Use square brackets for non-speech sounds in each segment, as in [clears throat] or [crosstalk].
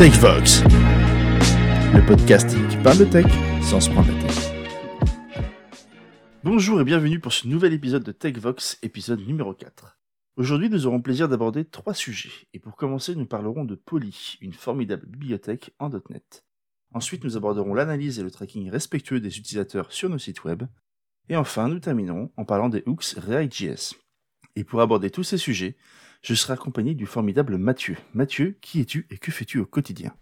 TechVox, le podcasting qui parle de tech sans se prendre la tête. Bonjour et bienvenue pour ce nouvel épisode de TechVox, épisode numéro 4. Aujourd'hui, nous aurons le plaisir d'aborder trois sujets. Et pour commencer, nous parlerons de Poly, une formidable bibliothèque en .NET. Ensuite, nous aborderons l'analyse et le tracking respectueux des utilisateurs sur nos sites web. Et enfin, nous terminerons en parlant des hooks React.js. Et pour aborder tous ces sujets, je serai accompagné du formidable Mathieu. Mathieu, qui es-tu et que fais-tu au quotidien?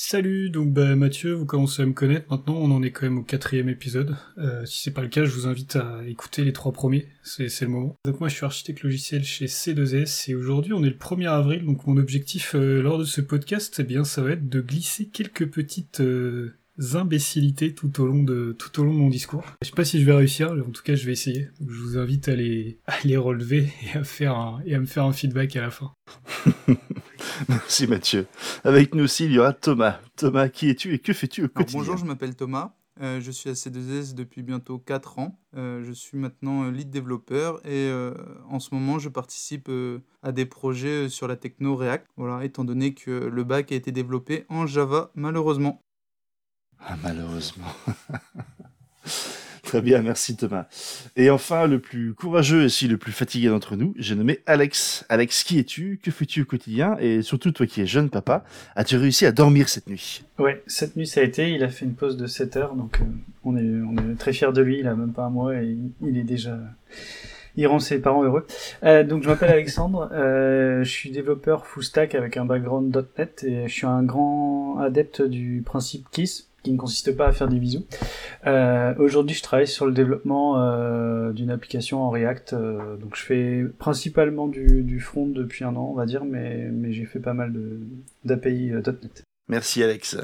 Salut, donc bah, Mathieu, vous commencez à me connaître maintenant, on en est quand même au quatrième épisode. Euh, si c'est pas le cas, je vous invite à écouter les trois premiers, c'est, le moment. Donc moi je suis architecte logiciel chez C2S et aujourd'hui on est le 1er avril, donc mon objectif euh, lors de ce podcast, eh bien ça va être de glisser quelques petites euh, imbécilités tout au long de tout au long de mon discours. Je sais pas si je vais réussir, en tout cas je vais essayer. je vous invite à les à les relever [laughs] et à faire un, et à me faire un feedback à la fin. [laughs] Merci Mathieu. Avec nous aussi il y aura Thomas. Thomas, qui es-tu et que fais-tu au quotidien Bonjour, je m'appelle Thomas. Euh, je suis à C2S depuis bientôt 4 ans. Euh, je suis maintenant euh, lead développeur et en ce moment je participe à des projets sur la techno React. Voilà, étant donné que le bac a été développé en Java malheureusement. Ah, malheureusement. [laughs] Très bien, merci Thomas. Et enfin, le plus courageux et aussi le plus fatigué d'entre nous, j'ai nommé Alex. Alex, qui es-tu? Que fais-tu au quotidien? Et surtout, toi qui es jeune papa, as-tu réussi à dormir cette nuit? Ouais, cette nuit ça a été. Il a fait une pause de 7 heures, donc euh, on, est, on est très fiers de lui. Il a même pas un mois et il, est déjà il rend ses parents heureux. Euh, donc je m'appelle Alexandre, euh, je suis développeur full stack avec un background .NET et je suis un grand adepte du principe KISS, qui ne consiste pas à faire des bisous. Euh, Aujourd'hui, je travaille sur le développement euh, d'une application en React. Euh, donc, je fais principalement du, front depuis un an, on va dire, mais, mais j'ai fait pas mal d'API euh, .NET. Merci Alex.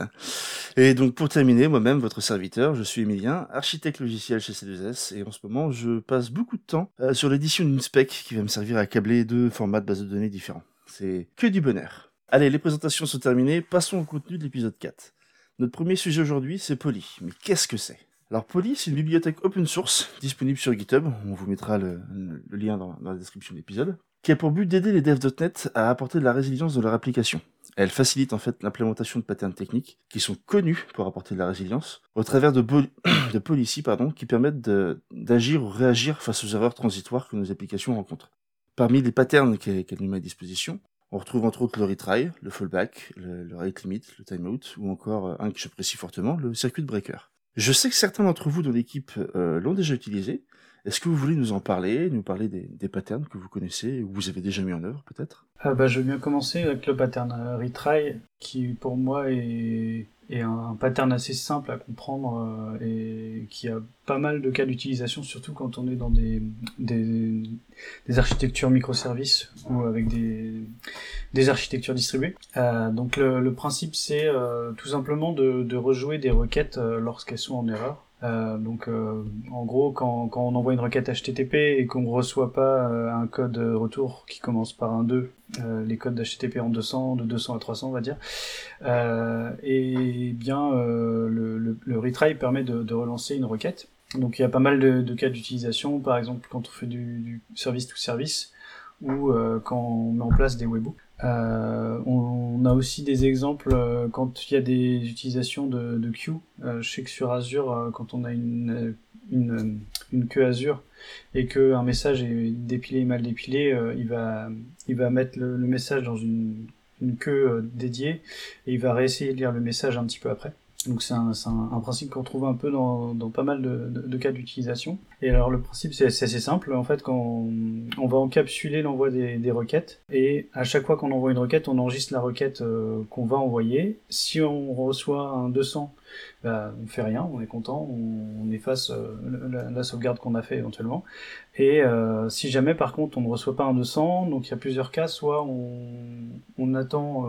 Et donc pour terminer, moi-même, votre serviteur, je suis Emilien, architecte logiciel chez C2S, et en ce moment, je passe beaucoup de temps sur l'édition d'une spec qui va me servir à câbler deux formats de base de données différents. C'est que du bonheur. Allez, les présentations sont terminées, passons au contenu de l'épisode 4. Notre premier sujet aujourd'hui, c'est Poly. Mais qu'est-ce que c'est? Alors Poly, c'est une bibliothèque open source disponible sur GitHub, on vous mettra le, lien dans, la description de l'épisode, qui a pour but d'aider les devs.net à apporter de la résilience dans leur application. Elle facilite en fait l'implémentation de patterns techniques qui sont connus pour apporter de la résilience au travers de, [coughs] de policies pardon, qui permettent d'agir ou réagir face aux erreurs transitoires que nos applications rencontrent. Parmi les patterns qu'elle nous met à disposition, on retrouve entre autres le retry, le fallback, le, rate limit, le timeout, ou encore euh, un que j'apprécie fortement, le circuit breaker. Je sais que certains d'entre vous dans l'équipe euh, l'ont déjà utilisé. Est-ce que vous voulez nous en parler, nous parler des, patterns que vous connaissez ou vous avez déjà mis en œuvre peut-être? Ah bah, Je veux bien commencer avec le pattern euh, retry qui pour moi est et un, pattern assez simple à comprendre euh, et qui a pas mal de cas d'utilisation, surtout quand on est dans des, des, des architectures microservices ou avec des, des architectures distribuées. Euh, donc le, le principe c'est euh, tout simplement de, de, rejouer des requêtes euh, lorsqu'elles sont en erreur. Euh, donc euh, en gros quand, quand, on envoie une requête HTTP et qu'on ne reçoit pas euh, un code retour qui commence par un 2, les codes d'HTTP en 200, de 200 à 300 on va dire, et bien le, le, le, retry permet de, de, relancer une requête. Donc il y a pas mal de, de cas d'utilisation, par exemple quand on fait du, du service to service ou quand on met en place des webhooks. Euh, on, a aussi des exemples euh, quand il y a des utilisations de, de queue. Je sais que sur Azure, euh, quand on a une, une, queue Azure et que un message est dépilé mal dépilé, il va il va mettre le, message dans une, une queue dédiée et il va réessayer de lire le message un petit peu après. Donc c'est un, principe qu'on trouve un peu dans, dans pas mal de cas d'utilisation. Et alors le principe c'est assez simple. En fait, quand on, va encapsuler l'envoi des, des, requêtes et à chaque fois qu'on envoie une requête, on enregistre la requête euh, qu'on va envoyer. Si on reçoit un 200 bah, on fait rien, on est content, on, efface euh, la, sauvegarde qu'on a fait éventuellement. Et euh, si jamais par contre on ne reçoit pas un 200, donc il y a plusieurs cas, soit on, on attend,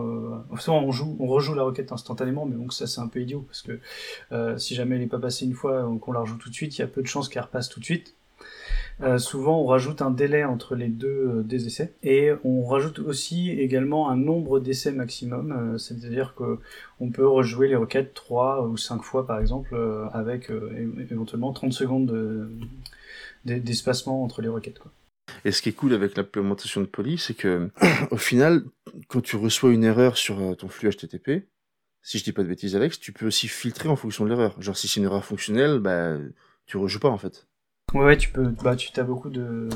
soit on joue, on rejoue la requête instantanément, mais donc ça c'est un peu idiot parce que si jamais elle n'est pas passée une fois, qu'on la rejoue tout de suite, il y a peu de chances qu'elle repasse tout de suite. Euh, souvent, on rajoute un délai entre les deux euh, des essais et on rajoute aussi également un nombre d'essais maximum, euh, c'est-à-dire que on peut rejouer les requêtes 3 ou 5 fois par exemple avec éventuellement 30 secondes d'espacement entre les requêtes. Et ce qui est cool avec l'implémentation de Poly, c'est que [coughs] au final, quand tu reçois une erreur sur ton flux HTTP, si je dis pas de bêtises Alex, tu peux aussi filtrer en fonction de l'erreur. Genre si c'est une erreur fonctionnelle, bah tu rejoues pas en fait. Ouais, ouais, tu peux, bah, tu as beaucoup de,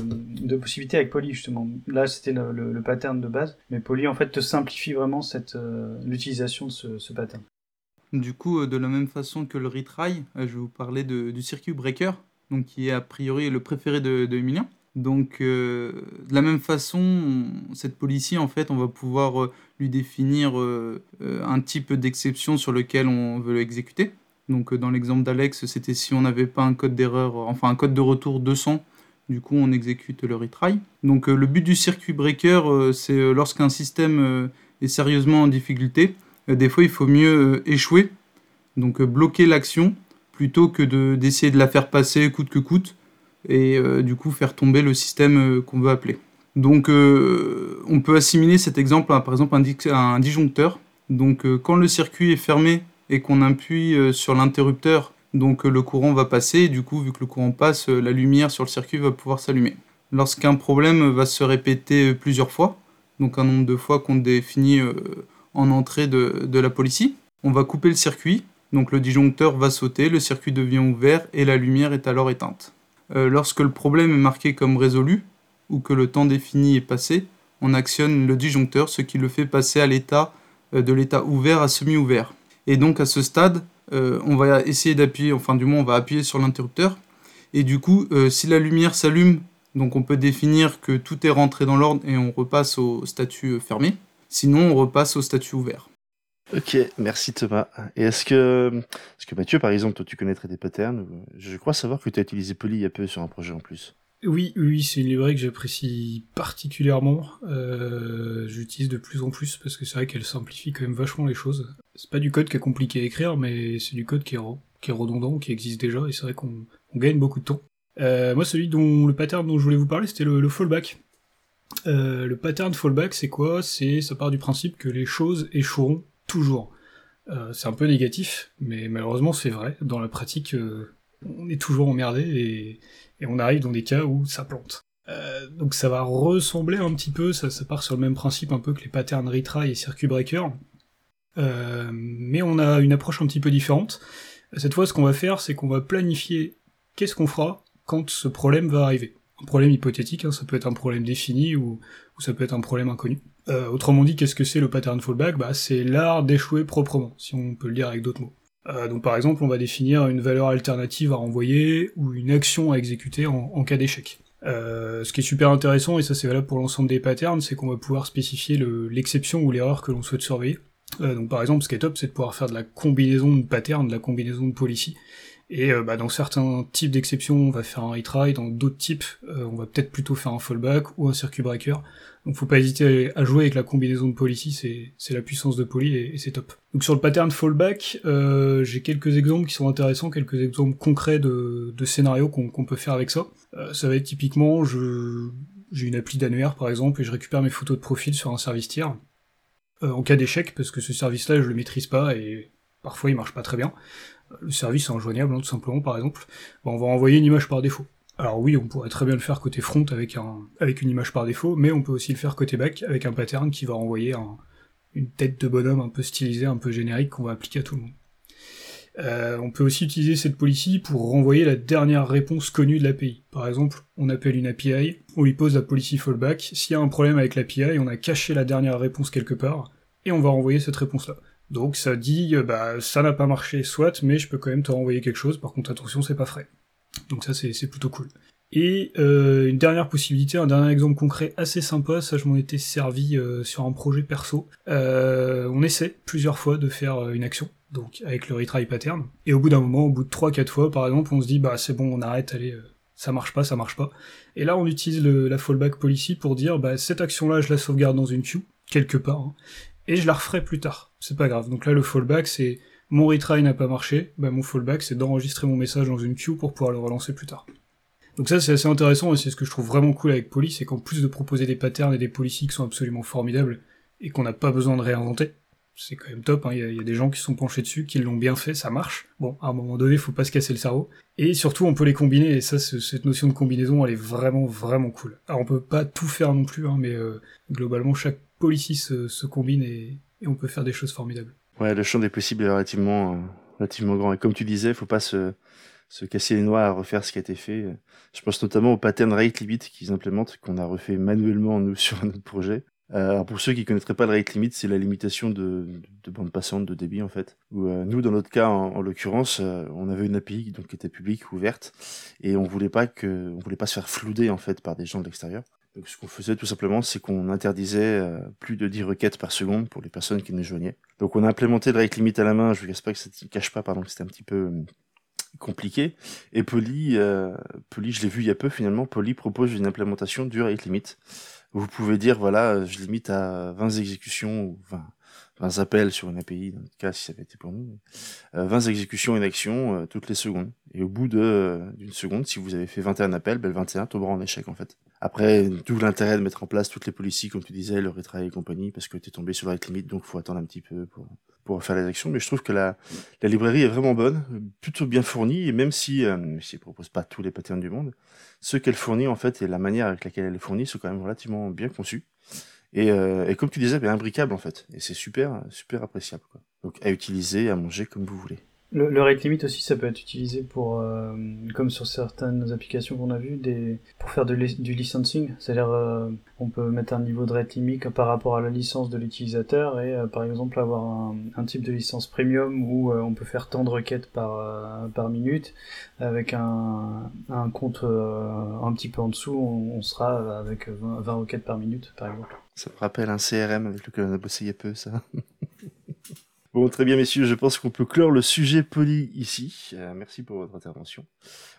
possibilités avec Poly justement. Là, c'était le, pattern de base, mais Poly en fait te simplifie vraiment cette euh, l'utilisation de ce, pattern. Du coup, euh, de la même façon que le retry, euh, je vais vous parler du circuit breaker, donc qui est a priori le préféré de, Emilien. Donc, de la même façon, cette policy, en fait, on va pouvoir lui définir un type d'exception sur lequel on veut l'exécuter. Donc euh, dans l'exemple d'Alex, c'était si on n'avait pas un code d'erreur, enfin un code de retour 200, du coup on exécute le retry. Donc euh, le but du circuit breaker, euh, c'est lorsqu'un système est sérieusement en difficulté, des fois il faut mieux échouer, donc bloquer l'action, plutôt que d'essayer de, la faire passer coûte que coûte, et du coup faire tomber le système qu'on veut appeler. Donc on peut assimiler cet exemple à par exemple un disjoncteur. Donc quand le circuit est fermé et qu'on appuie euh, sur l'interrupteur, donc euh, le courant va passer, et du coup, vu que le courant passe, euh, la lumière sur le circuit va pouvoir s'allumer. Lorsqu'un problème va se répéter plusieurs fois, donc un nombre de fois qu'on définit en entrée de, la policy, on va couper le circuit, donc le disjoncteur va sauter, le circuit devient ouvert et la lumière est alors éteinte. lorsque le problème est marqué comme résolu, ou que le temps défini est passé, on actionne le disjoncteur, ce qui le fait passer à de l'état ouvert à semi-ouvert. Et donc à ce stade, euh, on va essayer d'appuyer, enfin du moins on va appuyer sur l'interrupteur. Et du coup, euh, si la lumière s'allume, donc on peut définir que tout est rentré dans l'ordre et on repasse au statut fermé. Sinon, on repasse au statut ouvert. Ok, merci Thomas. Et est-ce que, est-ce que Mathieu, par exemple, toi tu connaîtrais des patterns? Je crois savoir que tu as utilisé Poly il y a peu sur un projet en plus. Oui, oui, c'est une librairie que j'apprécie particulièrement. Euh, J'utilise de plus en plus parce que c'est vrai qu'elle simplifie quand même vachement les choses. C'est pas du code qui est compliqué à écrire, mais c'est du code qui est, redondant, qui existe déjà, et c'est vrai qu'on gagne beaucoup de temps. Euh, moi, celui dont le pattern dont je voulais vous parler, c'était le, fallback. Euh, le pattern fallback, c'est quoi? C'est ça part du principe que les choses échoueront toujours. C'est un peu négatif, mais malheureusement c'est vrai. Dans la pratique, on est toujours emmerdé et et on arrive dans des cas où ça plante. Euh, donc ça va ressembler un petit peu, ça, part sur le même principe un peu que les patterns retry et circuit breaker, euh, mais on a une approche un petit peu différente. Cette fois, ce qu'on va faire, c'est qu'on va planifier qu'est-ce qu'on fera quand ce problème va arriver. Un problème hypothétique, hein, ça peut être un problème défini ou, ça peut être un problème inconnu. Euh, autrement dit, qu'est-ce que c'est le pattern fallback? Bah, C'est l'art d'échouer proprement, si on peut le dire avec d'autres mots. Euh, donc par exemple, on va définir une valeur alternative à renvoyer ou une action à exécuter en, cas d'échec. Euh, ce qui est super intéressant, et ça c'est valable pour l'ensemble des patterns, c'est qu'on va pouvoir spécifier l'exception ou l'erreur que l'on souhaite surveiller. Euh, donc par exemple, ce qui est top, c'est de pouvoir faire de la combinaison de patterns, de la combinaison de policy. Et bah, dans certains types d'exceptions, on va faire un retry, dans d'autres types, on va peut-être plutôt faire un fallback ou un circuit breaker. Donc faut pas hésiter à jouer avec la combinaison de policy, c'est la puissance de poly et, c'est top. Donc sur le pattern fallback, euh, j'ai quelques exemples qui sont intéressants, quelques exemples concrets de, de scénarios qu'on peut faire avec ça. Euh, ça va être typiquement, j'ai une appli d'annuaire par exemple et je récupère mes photos de profil sur un service tiers. Euh, en cas d'échec, parce que ce service-là je le maîtrise pas et parfois il marche pas très bien, le service est injoignable hein, tout simplement par exemple, on va envoyer une image par défaut. Alors oui, on pourrait très bien le faire côté front avec, un, avec une image par défaut, mais on peut aussi le faire côté back avec un pattern qui va renvoyer une tête de bonhomme un peu stylisée, un peu générique qu'on va appliquer à tout le monde. Euh, on peut aussi utiliser cette policy pour renvoyer la dernière réponse connue de l'API. Par exemple, on appelle une API, on lui pose la policy fallback, s'il y a un problème avec l'API, on a caché la dernière réponse quelque part, et on va renvoyer cette réponse-là. Donc ça dit, euh, bah ça n'a pas marché, soit, mais je peux quand même te renvoyer quelque chose, par contre attention, c'est pas frais. Donc ça c'est plutôt cool. Et euh, une dernière possibilité, un dernier exemple concret assez sympa, ça je m'en étais servi euh, sur un projet perso. Euh, on essaie plusieurs fois de faire une action, donc avec le retry pattern, et au bout d'un moment, au bout de 3-4 fois par exemple, on se dit bah c'est bon, on arrête, allez, ça marche pas, ça marche pas. Et là on utilise la fallback policy pour dire bah cette action-là je la sauvegarde dans une queue, quelque part, hein, et je la referai plus tard, c'est pas grave. Donc là le fallback c'est mon retry n'a pas marché, bah mon fallback c'est d'enregistrer mon message dans une queue pour pouvoir le relancer plus tard. Donc ça c'est assez intéressant et c'est ce que je trouve vraiment cool avec Poly, c'est qu'en plus de proposer des patterns et des policies qui sont absolument formidables et qu'on n'a pas besoin de réinventer, c'est quand même top, hein. il y, a des gens qui sont penchés dessus, qui l'ont bien fait, ça marche. Bon, à un moment donné, faut pas se casser le cerveau. Et surtout, on peut les combiner, et ça, cette notion de combinaison, elle est vraiment, vraiment cool. Alors on peut pas tout faire non plus, hein, mais euh, globalement, chaque policy se, combine et, et on peut faire des choses formidables. Ouais, le champ des possibles est relativement, euh, relativement grand. Et comme tu disais, il faut pas se, se casser les noix à refaire ce qui a été fait. Je pense notamment au pattern rate limit qu'ils implémentent, qu'on a refait manuellement nous [laughs] sur un autre projet. Euh, alors pour ceux qui connaîtraient pas le rate limit, c'est la limitation de, de, bande passante de débit en fait. Euh, nous, dans notre cas, en, l'occurrence, on avait une API donc qui était publique, ouverte, et on voulait voulait pas se faire flouder en fait par des gens de l'extérieur. Donc ce qu'on faisait tout simplement, c'est qu'on interdisait plus de 10 requêtes par seconde pour les personnes qui nous joignaient. Donc on a implémenté le rate limit à la main. Je ne cache pas que ça ne cache pas, pardon, que c'était un petit peu compliqué. Et Poly, Poly, je l'ai vu il y a peu finalement. Poly propose une implémentation du rate limit vous pouvez dire, voilà, je limite à 20 exécutions ou 20, 20 appels sur une API, dans le cas si ça avait été pour nous, 20 euh, exécutions une action euh, toutes les secondes. Et au bout euh, d'une seconde, si vous avez fait 21 appels, ben, le 21 tombera en échec en fait. Après, tout l'intérêt de mettre en place toutes les policies, comme tu disais, le retry et compagnie, parce que tu es tombé sur la rate limit, donc faut attendre un petit peu pour, faire les actions. Mais je trouve que la, la librairie est vraiment bonne, plutôt bien fournie, et même si, euh, si elle propose pas tous les patterns du monde, ce qu'elle fournit en fait et la manière avec laquelle elle est fournie sont quand même relativement bien conçus. Et, euh, et comme tu disais, bien imbricables en fait. Et c'est super, super appréciable. Quoi. Donc à utiliser, à manger comme vous voulez. Le, rate limit aussi, ça peut être utilisé pour, euh, comme sur certaines applications qu'on a vues, des, pour faire de, du licensing. C'est-à-dire, euh, on peut mettre un niveau de rate limit par rapport à la licence de l'utilisateur et, euh, par exemple, avoir un, un, type de licence premium où on peut faire tant de requêtes par, par minute. Avec un, un compte un petit peu en dessous, on, sera avec 20, 20 requêtes par minute, par exemple. Ça me rappelle un CRM avec lequel on a bossé il y a peu, ça. [laughs] Bon, très bien, messieurs, je pense qu'on peut clore le sujet poli ici. Euh, merci pour votre intervention.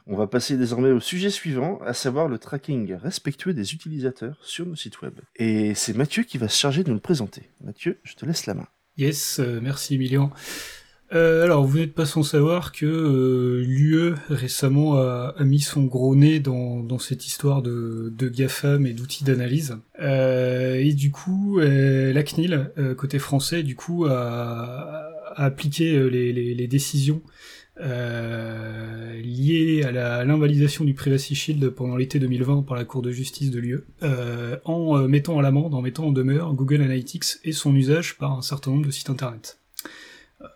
On va passer désormais au sujet suivant, à savoir le tracking respectueux des utilisateurs sur nos sites web. Et c'est Mathieu qui va se charger de nous le présenter. Mathieu, je te laisse la main. Yes, euh, merci Emilien. Euh, alors, vous n'êtes pas sans savoir que euh, l'UE récemment a, mis son gros nez dans, cette histoire de, de GAFAM et d'outils d'analyse. Euh, et du coup, la CNIL, côté français, du coup, a, appliqué les, décisions liées à l'invalidation du Privacy Shield pendant l'été 2020 par la Cour de justice de l'UE, en mettant à l'amende, en mettant en demeure Google Analytics et son usage par un certain nombre de sites internet.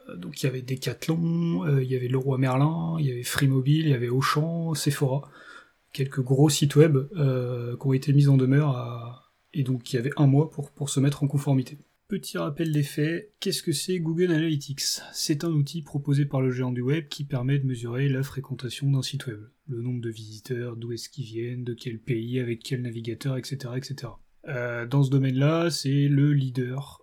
Euh, donc il y avait Decathlon, euh, il y avait Leroy Merlin, il y avait Free Mobile, il y avait Auchan, Sephora, quelques gros sites web euh, qui ont été mis en demeure et donc il y avait un mois pour, pour se mettre en conformité. Petit rappel des faits, qu'est-ce que c'est Google Analytics? C'est un outil proposé par le géant du web qui permet de mesurer la fréquentation d'un site web, le nombre de visiteurs, d'où est-ce qu'ils viennent, de quel pays, avec quel navigateur, etc. etc. dans ce domaine-là, c'est le leader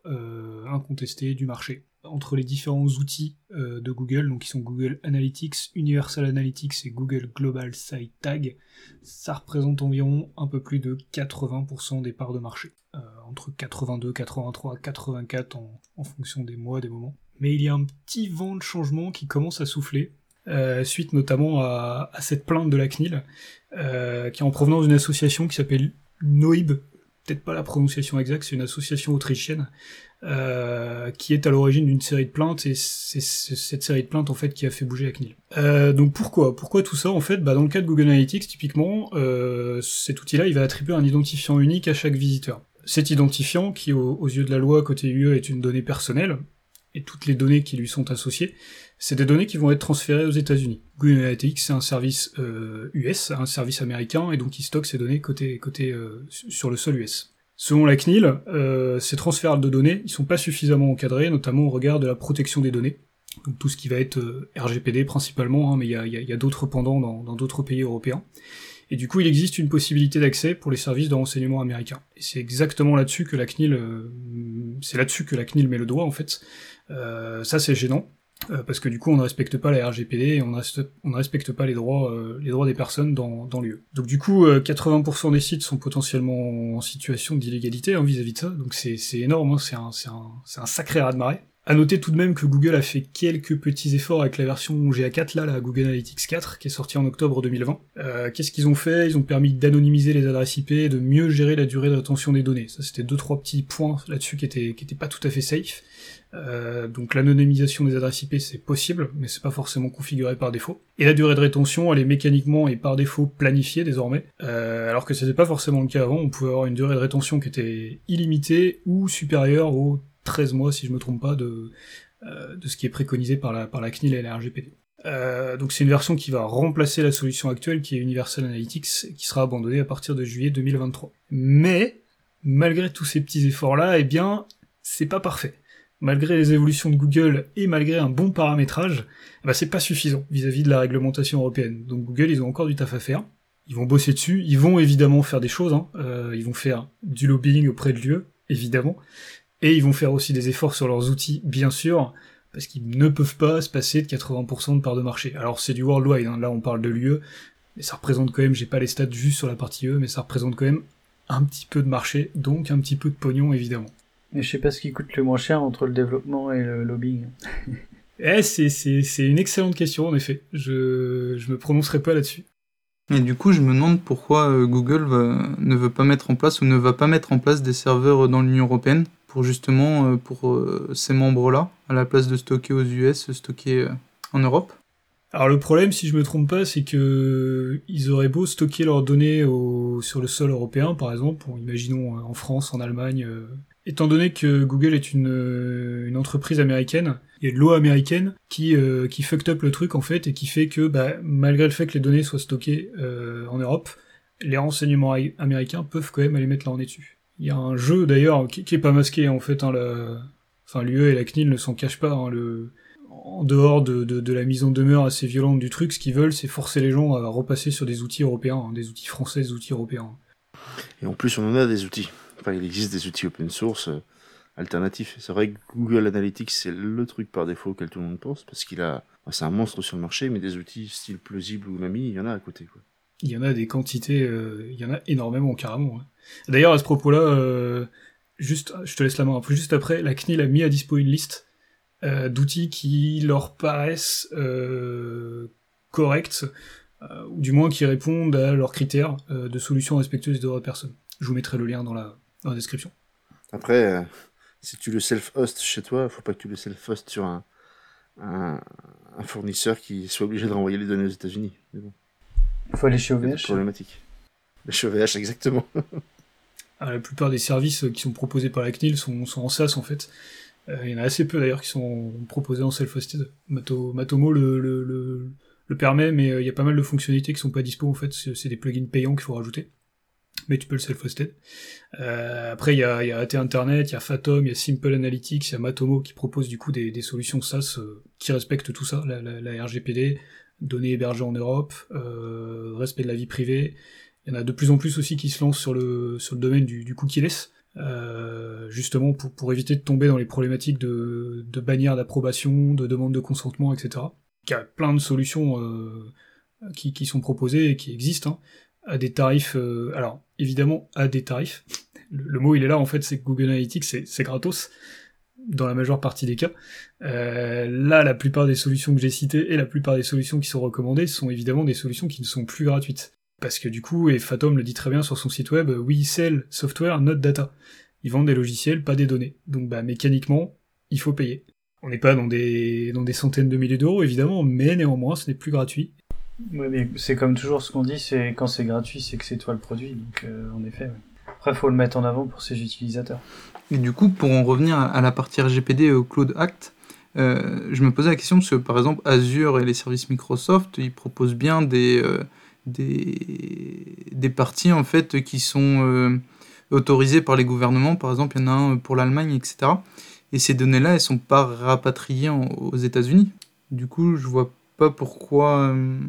incontesté du marché entre les différents outils euh, de Google, donc qui sont Google Analytics, Universal Analytics et Google Global Site Tag, ça représente environ un peu plus de 80% des parts de marché. Euh, entre 82, 83, 84 en, fonction des mois, des moments. Mais il y a un petit vent de changement qui commence à souffler, euh, suite notamment à, à, cette plainte de la CNIL, qui est en provenance d'une association qui s'appelle NOIB, peut-être pas la prononciation exacte, c'est une association autrichienne euh, qui est à l'origine d'une série de plaintes et c'est cette série de plaintes en fait qui a fait bouger la. Euh, donc pourquoi? Pourquoi tout ça En fait, bah, dans le cas de Google Analytics, typiquement, euh, cet outil-là, il va attribuer un identifiant unique à chaque visiteur. Cet identifiant, qui aux, yeux de la loi côté UE est une donnée personnelle, et toutes les données qui lui sont associées, c'est des données qui vont être transférées aux États-Unis. Google c'est un service US, un service américain, et donc il stocke ces données côté, côté sur le sol US. Selon la CNIL, euh, ces transferts de données, ils sont pas suffisamment encadrés, notamment au regard de la protection des données. Donc tout ce qui va être euh, RGPD principalement, hein, mais il y a, y a d'autres pendants dans d'autres pays européens. Et du coup, il existe une possibilité d'accès pour les services de renseignement américains. Et c'est exactement là-dessus que la CNIL, euh, c'est là-dessus que la CNIL met le doigt en fait. Euh, ça, c'est gênant. Euh, parce que du coup on ne respecte pas la RGPD et on ne respecte pas les droits, euh, les droits des personnes dans, dans l'UE. Donc du coup 80% euh, des sites sont potentiellement en situation d'illégalité hein, vis-à-vis de ça, donc c'est énorme, hein, c'est un, un, un, sacré raz-de-marée. À noter tout de même que Google a fait quelques petits efforts avec la version GA4, là, la Google Analytics 4, qui est sortie en octobre 2020. Euh, Qu'est-ce qu'ils ont fait? Ils ont permis d'anonymiser les adresses IP, de mieux gérer la durée de rétention des données. Ça, c'était deux trois petits points là-dessus qui étaient qui étaient pas tout à fait safe. Euh, donc l'anonymisation des adresses IP c'est possible, mais c'est pas forcément configuré par défaut. Et la durée de rétention, elle est mécaniquement et par défaut planifiée désormais, euh, alors que c'était pas forcément le cas avant. On pouvait avoir une durée de rétention qui était illimitée ou supérieure aux 13 mois, si je me trompe pas, de, de ce qui est préconisé par la, par la CNIL et la RGPD. donc c'est une version qui va remplacer la solution actuelle qui est Universal Analytics, qui sera abandonnée à partir de juillet 2023. Mais, malgré tous ces petits efforts-là, eh bien, c'est pas parfait malgré les évolutions de Google et malgré un bon paramétrage, bah c'est pas suffisant vis-à-vis de la réglementation européenne. Donc Google, ils ont encore du taf à faire. Ils vont bosser dessus, ils vont évidemment faire des choses, hein. euh, ils vont faire du lobbying auprès de l'UE, évidemment, et ils vont faire aussi des efforts sur leurs outils, bien sûr, parce qu'ils ne peuvent pas se passer de 80% de part de marché. Alors c'est du worldwide, hein. là on parle de l'UE, mais ça représente quand même, j'ai pas les stats juste sur la partie UE, mais ça représente quand même un petit peu de marché, donc un petit peu de pognon évidemment. Mais je sais pas ce qui coûte le moins cher entre le développement et le lobbying. [laughs] eh, c'est, c'est, une excellente question, en effet. Je, je me prononcerai pas là-dessus. Et du coup, je me demande pourquoi euh, Google ne veut pas mettre en place ou ne va pas mettre en place des serveurs dans l'Union Européenne justement euh, pour euh, ces membres-là, à la place de stocker aux US, stocker en Europe. Alors le problème, si je me trompe pas, c'est que ils auraient beau stocker leurs données sur le sol européen, par exemple, imaginons en France, en Allemagne, Étant donné que Google est une, euh, entreprise américaine, il y a de loi américaine qui, euh, qui fucked up le truc en fait et qui fait que bah, malgré le fait que les données soient stockées euh, en Europe, les renseignements américains peuvent quand même aller mettre la nez dessus. Il y a un jeu d'ailleurs qui, qui, est pas masqué en fait, hein, enfin l'UE et la CNIL ne s'en cachent pas. Hein. En dehors de, la mise en demeure assez violente du truc, ce qu'ils veulent, c'est forcer les gens à repasser sur des outils européens, hein, des outils français, des outils européens. Et en plus, on en a des outils il existe des outils open source euh, alternatifs. C'est vrai que Google Analytics, c'est le truc par défaut auquel tout le monde pense, parce qu'il a, c'est un monstre sur le marché, mais des outils style plausible ou Mami, il y en a à côté, quoi. Il y en a des quantités, euh, il y en a énormément, carrément. D'ailleurs, à ce propos-là, euh, juste, je te laisse la main. Après, juste après, la CNIL a mis à dispo une liste d'outils qui leur paraissent corrects, ou du moins qui répondent à leurs critères de solutions respectueuses des droits de personnes. Je vous mettrai le lien dans la, description. Après, euh, si tu le self-host chez toi, faut pas que tu le self-host sur un, un, fournisseur qui soit obligé de renvoyer les données aux États-Unis. Bon. Il faut aller chez OVH. C'est problématique. Chez OVH, exactement. [laughs] Ah, la plupart des services qui sont proposés par la CNIL sont, sont en SaaS en fait. Euh, il y en a assez peu d'ailleurs qui sont proposés en self-hosted. Matomo le, le, le, le, permet, mais euh, il y a pas mal de fonctionnalités qui sont pas dispo en fait. C'est des plugins payants qu'il faut rajouter mais tu peux le self-hosted. Euh, après, il y a, y a AT Internet, il y a Fathom, il y a Simple Analytics, il y a Matomo qui propose du coup des, des solutions SaaS euh, qui respectent tout ça, la, la, la RGPD, données hébergées en Europe, euh, respect de la vie privée. Il y en a de plus en plus aussi qui se lancent sur le, sur le domaine du, du cookieless, euh, justement pour, pour éviter de tomber dans les problématiques de, de bannières d'approbation, de demande de consentement, etc. Il y a plein de solutions euh, qui, qui sont proposées et qui existent. Hein à des tarifs, euh, alors évidemment à des tarifs. [laughs] Le, mot il est là en fait, c'est que Google Analytics c'est gratos dans la majeure partie des cas. Euh, là, la plupart des solutions que j'ai citées et la plupart des solutions qui sont recommandées sont évidemment des solutions qui ne sont plus gratuites. Parce que du coup, et Fatom le dit très bien sur son site web, we sell software, not data. Ils vendent des logiciels, pas des données. Donc bah mécaniquement, il faut payer. On n'est pas dans des, dans des centaines de milliers d'euros évidemment, mais néanmoins ce n'est plus gratuit. Oui, mais c'est comme toujours ce qu'on dit, c'est quand c'est gratuit, c'est que c'est toi le produit. Donc, euh, en effet, après, faut le mettre en avant pour ses utilisateurs. Et du coup, pour en revenir à la partie RGPD au Cloud Act, euh, je me posais la question parce que, par exemple, Azure et les services Microsoft, ils proposent bien des, euh, des, parties en fait qui sont autorisées par les gouvernements. Par exemple, il y en a un pour l'Allemagne, etc. Et ces données-là, elles sont pas rapatriées aux États-Unis. Du coup, je vois pas pourquoi euh,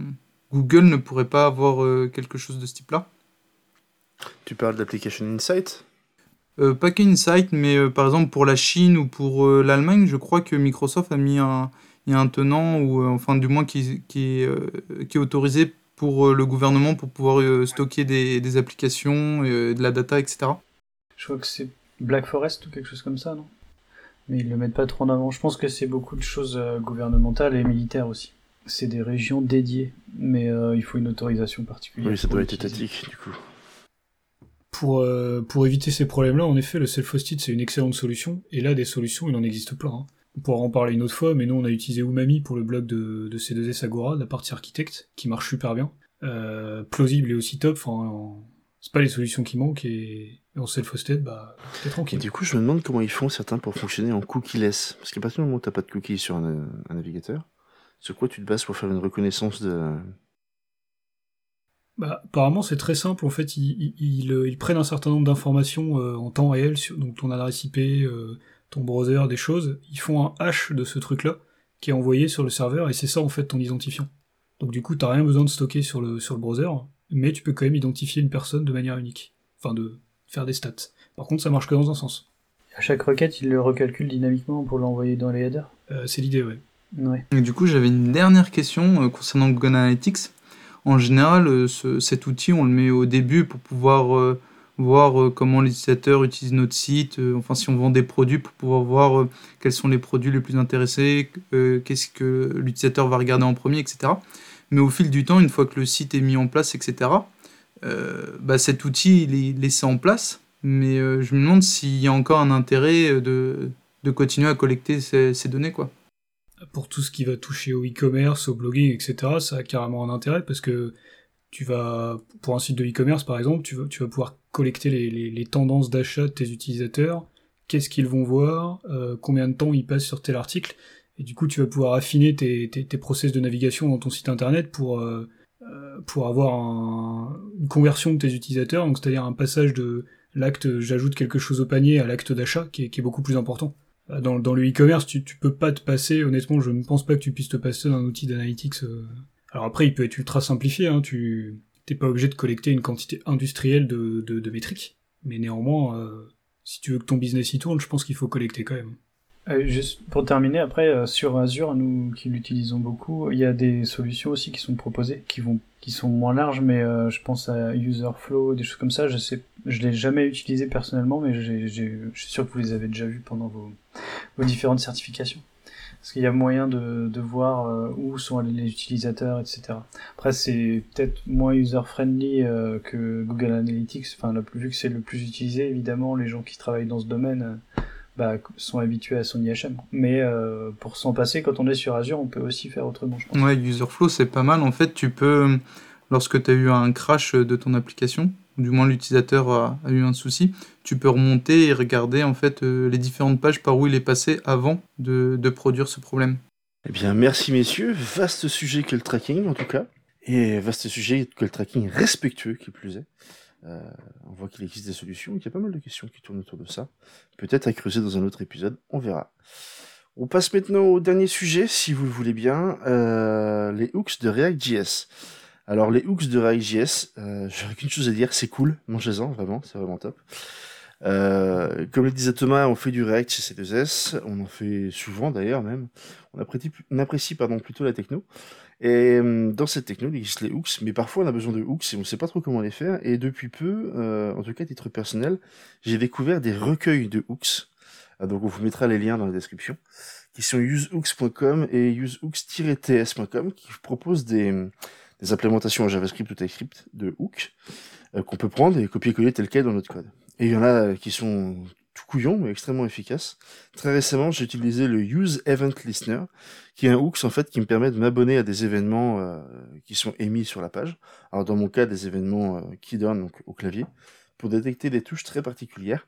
Google ne pourrait pas avoir euh, quelque chose de ce type-là. Tu parles d'Application Insight euh, Pas qu'Insight, mais par exemple pour la Chine ou pour l'Allemagne, je crois que Microsoft a mis un, un tenant, ou enfin du moins qui, qui, est, qui est autorisé pour le gouvernement pour pouvoir stocker des, des applications, de la data, etc. Je crois que c'est Black Forest ou quelque chose comme ça, non? Mais ils le mettent pas trop en avant. Je pense que c'est beaucoup de choses gouvernementales et militaires aussi c'est des régions dédiées, mais euh, il faut une autorisation particulière. Oui, ça doit être étatique, du coup. Pour, euh, pour éviter ces problèmes-là, en effet, le self-hosted, c'est une excellente solution, et là, des solutions, il en existe plein. Hein. On pourra en parler une autre fois, mais nous, on a utilisé Umami pour le blog de, de C2S Agora, la partie architecte, qui marche super bien. Euh, plausible et aussi top, enfin, c'est pas les solutions qui manquent et, en self-hosted, bah, t'es tranquille. Du coup, je me demande comment ils font certains pour fonctionner en cookie-less. Parce qu'à partir du moment où t'as pas de cookies sur un, un navigateur, sur quoi tu te bases pour faire une reconnaissance de, bah, apparemment, c'est très simple. En fait, ils, ils, ils prennent un certain nombre d'informations euh, en temps réel, sur, donc ton adresse IP, euh, ton browser, des choses. Ils font un hash de ce truc-là qui est envoyé sur le serveur et c'est ça en fait ton identifiant. Donc du coup, t'as rien besoin de stocker sur le, sur le browser, mais tu peux quand même identifier une personne de manière unique. Enfin, de faire des stats. Par contre, ça marche que dans un sens. À chaque requête, il le recalcule dynamiquement pour l'envoyer dans les headers euh, C'est l'idée, ouais. ouais. Et du coup, j'avais une dernière question concernant Google Analytics en général, euh, cet outil, on le met au début pour pouvoir euh, voir euh, comment l'utilisateur utilise notre site, enfin si on vend des produits pour pouvoir voir quels sont les produits les plus intéressés, qu'est-ce que l'utilisateur va regarder en premier, etc. Mais au fil du temps, une fois que le site est mis en place, etc., bah, cet outil il est laissé en place, mais je me demande s'il y a encore un intérêt de, de continuer à collecter ces, ces données. quoi pour tout ce qui va toucher au e-commerce, au blogging, etc., ça a carrément un intérêt parce que tu vas, pour un site de e-commerce par exemple, tu vas, pouvoir collecter les, tendances d'achat de tes utilisateurs, qu'est-ce qu'ils vont voir, euh, combien de temps ils passent sur tel article, et du coup tu vas pouvoir affiner tes, process de navigation dans ton site internet pour, euh, euh pour avoir un, une conversion de tes utilisateurs, donc c'est-à-dire un passage de l'acte j'ajoute quelque chose au panier à l'acte d'achat qui est beaucoup plus important. Euh, dans, dans le e-commerce, tu, tu peux pas te passer, honnêtement, je ne pense pas que tu puisses te passer d'un outil d'analytics. Euh. Alors après, il peut être ultra simplifié, hein, tu t'es pas obligé de collecter une quantité industrielle de, de, métriques, mais néanmoins, euh, si tu veux que ton business y tourne, je pense qu'il faut collecter quand même. Euh, juste pour terminer, après, euh, sur Azure, nous qui l'utilisons beaucoup, il y a des solutions aussi qui sont proposées, qui vont qui sont moins larges, mais euh, je pense à Userflow, des choses comme ça. Je sais, je l'ai jamais utilisé personnellement, mais je suis sûr que vous les avez déjà vus pendant vos, vos différentes certifications. Parce qu'il y a moyen de, de voir où sont les utilisateurs, etc. Après, c'est peut-être moins user-friendly que Google Analytics, enfin, vu que c'est le plus utilisé, évidemment, les gens qui travaillent dans ce domaine bah, sont habitués à son IHM. Mais euh, pour s'en passer, quand on est sur Azure, on peut aussi faire autrement, je pense. Ouais, Userflow, c'est pas mal. En fait, tu peux, lorsque tu as eu un crash de ton application, ou du moins l'utilisateur a, eu un souci, tu peux remonter et regarder en fait euh, les différentes pages par où il est passé avant de, de produire ce problème. Eh bien, merci messieurs. Vaste sujet que le tracking, en tout cas. Et vaste sujet que le tracking respectueux, qui plus est. Euh, on voit qu'il existe des solutions, qu'il y a pas mal de questions qui tournent autour de ça. Peut-être à creuser dans un autre épisode, on verra. On passe maintenant au dernier sujet, si vous le voulez bien, euh, les hooks de React.js. Alors les hooks de React.js, euh, [laughs] j'aurais qu'une chose à dire, c'est cool, mangez-en, vraiment, c'est vraiment top. Comme le disait Thomas, on fait du React chez C2S, on en fait souvent d'ailleurs même. On apprécie, on apprécie pardon, plutôt la techno. Et euh, dans cette techno, il existe les hooks, mais parfois on a besoin de hooks et on ne sait pas trop comment les faire. Et depuis peu, euh, en tout cas à titre personnel, j'ai découvert des recueils de hooks. Ah, donc on vous mettra les liens dans la description, qui sont usehooks.com et usehooks-ts.com, qui proposent des, des implémentations en JavaScript ou TypeScript de hooks euh, qu'on peut prendre et copier-coller tel quel dans notre code. Et il y en a qui sont tout couillon, mais extrêmement efficace. Très récemment, j'ai utilisé le Use Event Listener, qui est un hooks en fait qui me permet de m'abonner à des événements euh, qui sont émis sur la page. Alors dans mon cas, des événements euh, qui donnent donc au clavier, pour détecter des touches très particulières,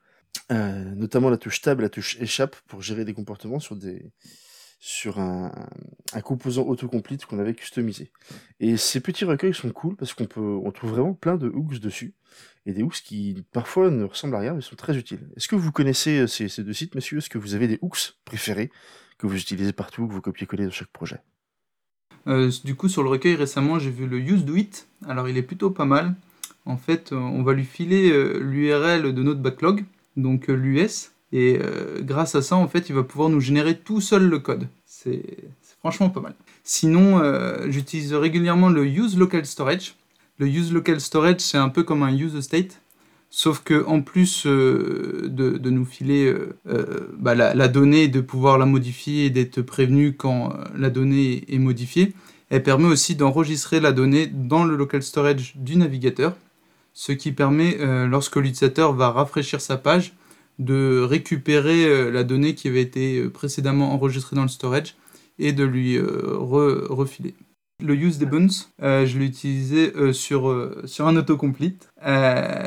euh, notamment la touche tab, la touche échappe pour gérer des comportements sur des sur un, un composant autocomplete qu'on avait customisé. Et ces petits recueils sont cool parce qu'on peut on trouve vraiment plein de hooks dessus et des hooks qui parfois ne ressemblent à rien mais sont très utiles. Est-ce que vous connaissez euh, ces, ces deux sites, messieurs Est-ce que vous avez des hooks préférés que vous utilisez partout, que vous copiez-collez dans chaque projet? Euh, Du coup, sur le recueil récemment, j'ai vu le Use Do It. Alors, il est plutôt pas mal. En fait, euh, on va lui filer l'URL de notre backlog, donc l'US, et grâce à ça, en fait, il va pouvoir nous générer tout seul le code. C'est franchement pas mal. Sinon, j'utilise régulièrement le Use Local Storage. Le use local storage, c'est un peu comme un use state, sauf que en plus euh, de, nous filer euh, euh, bah, la, la, donnée, de pouvoir la modifier et d'être prévenu quand la donnée est modifiée, elle permet aussi d'enregistrer la donnée dans le local storage du navigateur, ce qui permet, lorsque l'utilisateur va rafraîchir sa page, de récupérer la donnée qui avait été précédemment enregistrée dans le storage et de lui re refiler. Le use des buns, je l'ai utilisé sur, sur un autocomplete.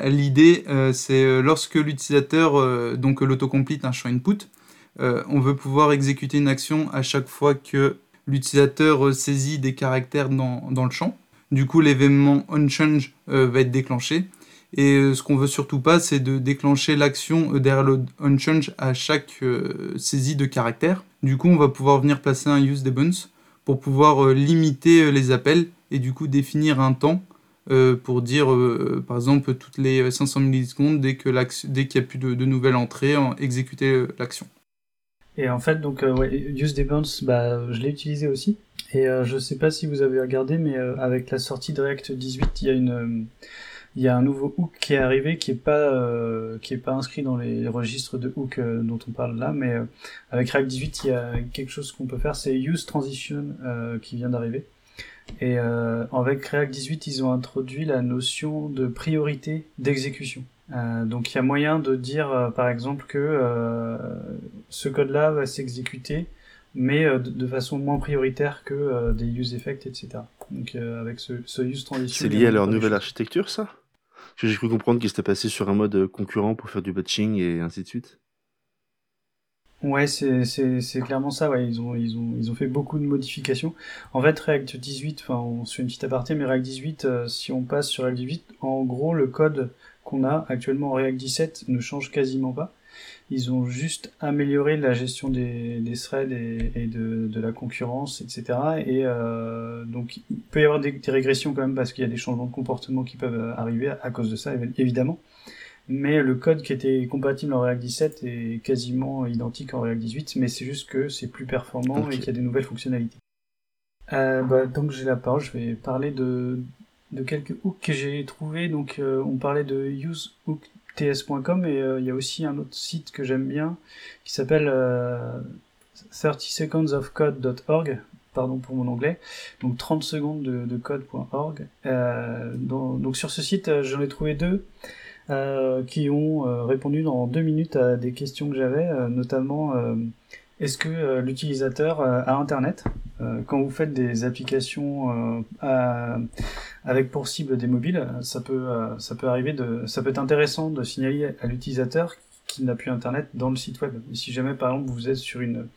L'idée, c'est lorsque l'utilisateur, donc l'autocomplete, un champ input, on veut pouvoir exécuter une action à chaque fois que l'utilisateur saisit des caractères dans, dans, le champ. Du coup, l'événement onChange va être déclenché. Et euh, ce qu'on veut surtout pas, c'est de déclencher l'action euh, derrière le à chaque euh, saisie de caractère. Du coup, on va pouvoir venir placer un use pour pouvoir limiter les appels et du coup définir un temps pour dire, par exemple, toutes les 500 millisecondes, dès qu'il n'y a plus de, nouvelles entrées, exécuter l'action. Et en fait, donc, ouais, bah, je l'ai utilisé aussi. Et je ne sais pas si vous avez regardé, mais avec la sortie de React 18, il y a une il y a un nouveau hook qui est arrivé qui est pas euh, qui est pas inscrit dans les registres de hook euh, dont on parle là mais euh, avec React 18 il y a quelque chose qu'on peut faire c'est use transition qui vient d'arriver. Et avec React 18 ils ont introduit la notion de priorité d'exécution. Donc il y a moyen de dire par exemple que ce code là va s'exécuter mais de, façon moins prioritaire que des use effects, etc. Donc avec ce, ce use transition. C'est lié à leur nouvelle architecture, ça? J'ai cru comprendre qu'ils étaient passés sur un mode euh, concurrent pour faire du batching et ainsi de suite. Ouais, c'est, clairement ça. Ouais. Ils, ont, ils, ont, ils ont fait beaucoup de modifications. En fait, React 18, enfin, on se fait une petite aparté, mais React 18, euh, si on passe sur React 18, en gros, le code qu'on a actuellement en React 17 ne change quasiment pas. Ils ont juste amélioré la gestion des, des threads et, de, de, la concurrence, etc. Et euh, donc il peut y avoir des, régressions quand même parce qu'il y a des changements de comportement qui peuvent arriver à, cause de ça, évidemment. Mais le code qui était compatible en React 17 est quasiment identique en React 18, mais c'est juste que c'est plus performant et qu'il y a des nouvelles fonctionnalités. Euh, bah, donc j'ai la parole, je vais parler de, de quelques hooks que j'ai trouvés. Donc euh, on parlait de use hook ts.com et euh, il y a aussi un autre site que j'aime bien qui s'appelle 30secondsofcode.org euh, pardon pour mon anglais, donc 30 secondes de, code.org. Euh, donc sur ce site, j'en ai trouvé deux qui ont répondu dans deux minutes à des questions que j'avais, notamment est-ce que euh, l'utilisateur euh, a Internet? Euh, Quand vous faites des applications avec pour cible des mobiles, ça peut, ça peut arriver de, ça peut être intéressant de signaler à l'utilisateur qu'il n'a plus Internet dans le site web. si jamais par exemple vous êtes sur une,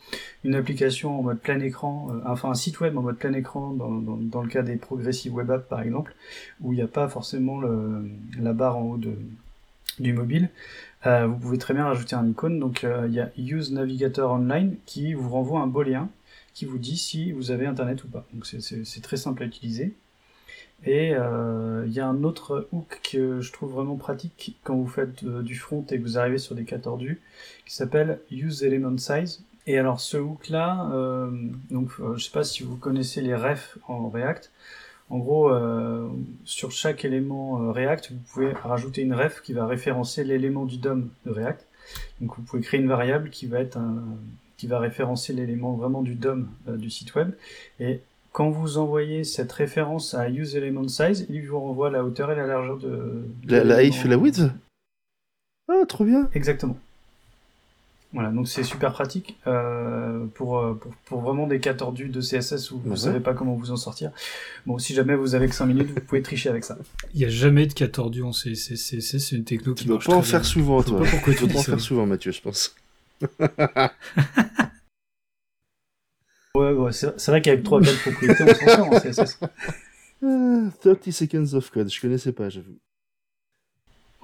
une application en mode plein écran, enfin un site web en mode plein écran, dans, le cas des progressive web apps par exemple, où il n'y a pas forcément le, la barre en haut de, du mobile, euh, vous pouvez très bien rajouter un icône. Donc euh, il y a Use Navigator Online qui vous renvoie un beau lien qui vous dit si vous avez Internet ou pas. Donc c'est très simple à utiliser. Et euh, il y a un autre hook que je trouve vraiment pratique quand vous faites du front et que vous arrivez sur des cas tordus, qui s'appelle Use Element Size. Et alors ce hook là, donc je sais pas si vous connaissez les refs en React, en gros, euh, sur chaque élément euh, React, vous pouvez rajouter une ref qui va référencer l'élément du DOM de React. Donc vous pouvez créer une variable qui va être un, qui va référencer l'élément vraiment du DOM euh, du site web. Et quand vous envoyez cette référence à useElementSize, il vous renvoie la hauteur et la largeur de. la, la height et la width Ah, trop bien Exactement. Voilà, donc c'est super pratique euh, pour, euh, pour, pour, vraiment des cas tordus de CSS où vous ne savez pas comment vous en sortir. Bon, si jamais vous avez que 5 minutes, vous pouvez tricher avec ça. Il n'y a jamais de cas tordus en CSS, c'est une techno qui tu marche pas en faire souvent, toi. Pas pourquoi tu dois pas en faire souvent, Mathieu, je pense. [laughs] ouais, c'est vrai qu'avec 3-4 propriétés, on s'en sort en CSS. 30 seconds of code, je connaissais pas, j'avoue.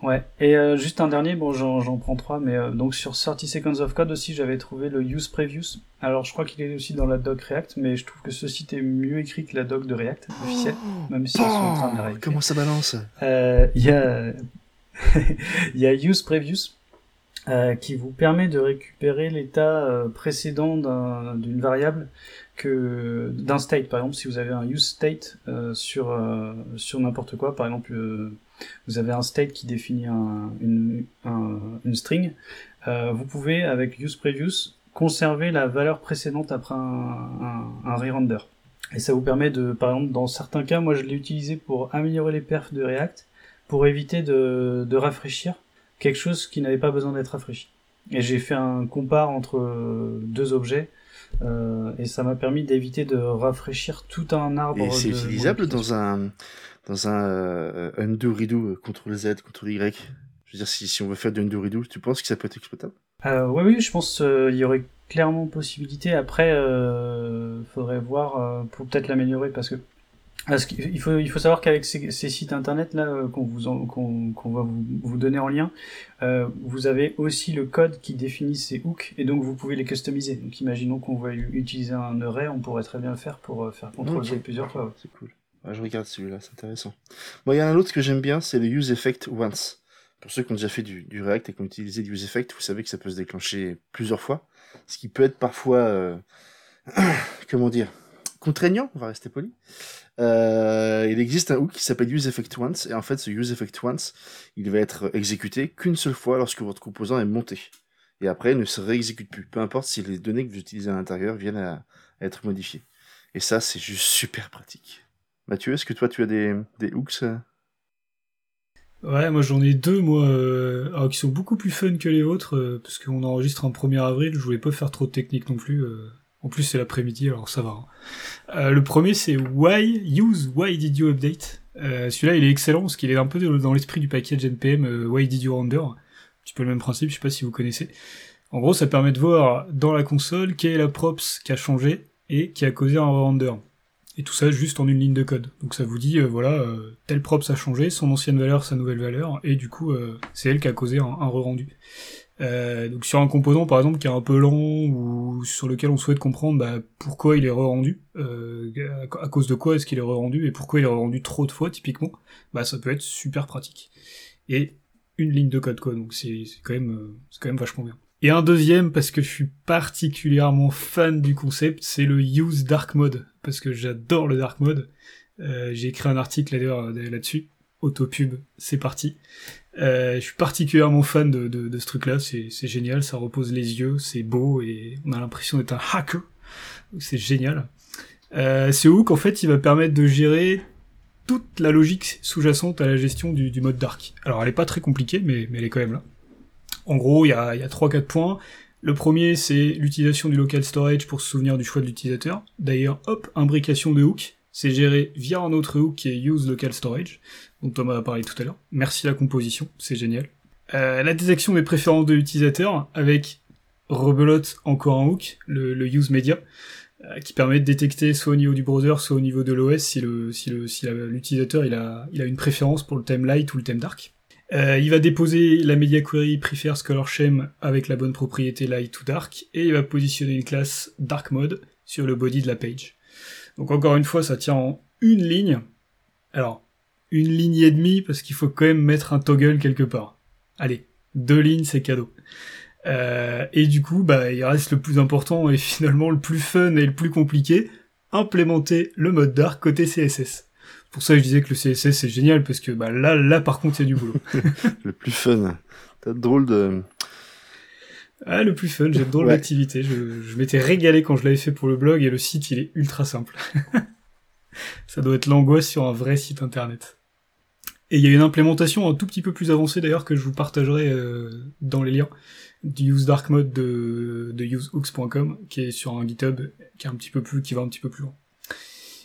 Ouais, et euh, juste un dernier, bon j'en prends trois, mais euh, donc sur 30 Seconds of Code aussi j'avais trouvé le Use Previews. Alors je crois qu'il est aussi dans la doc React, mais je trouve que ce site est mieux écrit que la doc de React officielle, même si ils sont en train de la Comment ça balance euh, Il y a [laughs] y a Use Previews qui vous permet de récupérer l'état précédent d'une variable d'un state. Par exemple, si vous avez un use state sur sur n'importe quoi, par exemple vous avez un state qui définit une, string, euh, vous pouvez, avec usePreviews, conserver la valeur précédente après un, un, re-render. Et ça vous permet de, par exemple, dans certains cas, moi je l'ai utilisé pour améliorer les perfs de React, pour éviter de, de rafraîchir quelque chose qui n'avait pas besoin d'être rafraîchi. Et j'ai fait un compare entre deux objets et ça m'a permis d'éviter de rafraîchir tout un arbre. Et c'est utilisable dans un dans un undo redo CTRL Z CTRL Y? Je veux dire, si, si on veut faire du undo redo, tu penses que ça peut être exploitable? Oui, oui, je pense qu'il y aurait clairement possibilité. Après, il faudrait voir pour peut-être l'améliorer parce que parce qu'il faut, il faut savoir qu'avec ces, sites internet là euh, qu'on vous qu'on va vous, vous, donner en lien, euh, vous avez aussi le code qui définit ces hooks et donc vous pouvez les customiser. Donc imaginons qu'on va utiliser un array, on pourrait très bien le faire pour euh, faire contrôler plusieurs fois. C'est cool. je regarde celui-là, c'est intéressant. Moi, il y a un autre que j'aime bien, c'est le use effect once. Pour ceux qui ont déjà fait du, du React et qui ont utilisé du use effect, vous savez que ça peut se déclencher plusieurs fois, ce qui peut être parfois, euh... [clears throat] comment dire, contraignant. On va rester poli. Euh, il existe un hook qui s'appelle useEffectOnce, et en fait, ce useEffectOnce, il va être exécuté qu'une seule fois lorsque votre composant est monté. Et après, il ne se réexécute plus, peu importe si les données que vous utilisez à l'intérieur viennent à, être modifiées. Et ça, c'est juste super pratique. Mathieu, est-ce que toi, tu as des, des hooks euh? Ouais, moi j'en ai deux, moi, euh, qui sont beaucoup plus fun que les autres, parce qu'on enregistre en 1er avril, je voulais pas faire trop de technique non plus. En plus, c'est l'après-midi, alors ça va. Hein. Euh, le premier, c'est Why Use Why Did You Update? Euh, Celui-là, il est excellent parce qu'il est un peu dans l'esprit du package NPM euh, Why Did You Render. Un petit peu le même principe, je sais pas si vous connaissez. En gros, ça permet de voir dans la console quelle est la props qui a changé et qui a causé un render. Et tout ça juste en une ligne de code. Donc ça vous dit, euh, voilà, telle props a changé, son ancienne valeur, sa nouvelle valeur, et du coup, c'est elle qui a causé un, un re-rendu. Euh, donc sur un composant par exemple qui est un peu lent ou sur lequel on souhaite comprendre bah, pourquoi il est re-rendu, euh, à cause de quoi est-ce qu'il est re-rendu et pourquoi il est re-rendu trop de fois typiquement, bah ça peut être super pratique. Et une ligne de code quoi, donc c'est quand même euh, c'est quand même vachement bien. Et un deuxième parce que je suis particulièrement fan du concept, c'est le use dark mode parce que j'adore le dark mode. J'ai écrit un article d'ailleurs là-dessus. Autopub, c'est parti. Euh, je suis particulièrement fan de, de, ce truc-là, c'est génial, ça repose les yeux, c'est beau et on a l'impression d'être un hacker. C'est génial. Euh, ce hook, en fait, il va permettre de gérer toute la logique sous-jacente à la gestion du, mode dark. Alors, elle est pas très compliquée, mais, mais elle est quand même là. En gros, il y a, y a 3-4 points. Le premier, c'est l'utilisation du local storage pour se souvenir du choix de l'utilisateur. D'ailleurs, hop, imbrication de hook, c'est géré via un autre hook qui est use local storage dont Thomas a parlé tout à l'heure. Merci la composition, c'est génial. Euh, la détection des préférences de l'utilisateur avec rebelote encore un hook, le, le use media, euh, qui permet de détecter soit au niveau du browser, soit au niveau de l'OS si le si le si l'utilisateur il a il a une préférence pour le thème light ou le thème dark. Euh, il va déposer la media query prefers color shame avec la bonne propriété light ou dark et il va positionner une classe dark mode sur le body de la page. Donc encore une fois, ça tient en une ligne. Alors une ligne et demie parce qu'il faut quand même mettre un toggle quelque part. Allez, deux lignes, c'est cadeau. Euh, et du coup, bah, il reste le plus important et [laughs] finalement le plus fun et le plus compliqué, implémenter le mode dark côté CSS. Pour ça, je disais que le CSS c'est génial parce que bah, là, là par contre, il y a du boulot. [laughs] le plus fun. T'as drôle de. Ah, le plus fun, j'ai drôle d'activité. Je, je m'étais régalé quand je l'avais fait pour le blog et le site il est ultra simple. [laughs] ça doit être l'angoisse sur un vrai site internet. Et il y a une implémentation un tout petit peu plus avancée d'ailleurs que je vous partagerai euh, dans les liens du use dark mode de, de usehooks.com qui est sur un GitHub qui est un petit peu plus qui va un petit peu plus loin.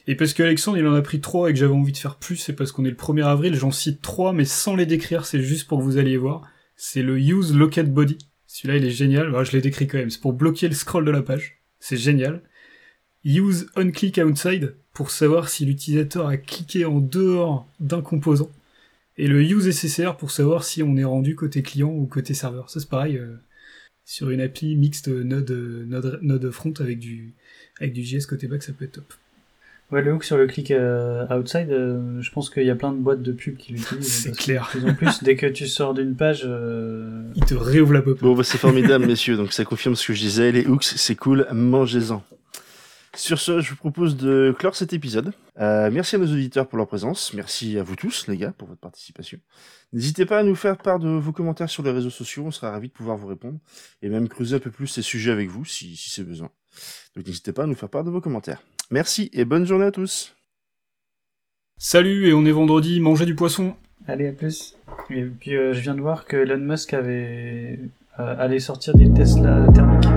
Et parce que Alexandre il en a pris trois et que j'avais envie de faire plus, c'est parce qu'on est le 1er avril, j'en cite trois mais sans les décrire, c'est juste pour que vous alliez voir. C'est le use locate body. Celui-là il est génial, je l'ai décrit quand même, c'est pour bloquer le scroll de la page. C'est génial. Use onClick outside pour savoir si l'utilisateur a cliqué en dehors d'un composant et le use SSR pour savoir si on est rendu côté client ou côté serveur. Ça c'est pareil euh, sur une appli mixte Node, Node, Node front avec du, avec du JS côté back, ça peut être top. Ouais, le hook sur le click euh, outside, euh, je pense qu'il y a plein de boîtes de pubs qui l'utilisent. c'est clair. De plus en plus, dès que tu sors d'une page, il te réouvre la pop. Bon, bah, c'est formidable, [laughs] messieurs. Donc ça confirme ce que je disais. Les hooks, c'est cool. Mangez-en. Sur ce, je vous propose de clore cet épisode. Euh, merci à nos auditeurs pour leur présence. Merci à vous tous, les gars, pour votre participation. N'hésitez pas à nous faire part de vos commentaires sur les réseaux sociaux. On sera ravis de pouvoir vous répondre et même creuser un peu plus ces sujets avec vous si, si c'est besoin. Donc n'hésitez pas à nous faire part de vos commentaires. Merci et bonne journée à tous. Salut et on est vendredi, mangez du poisson. Allez, à plus. Et puis euh, je viens de voir que Elon Musk avait euh, allait sortir des Tesla thermiques.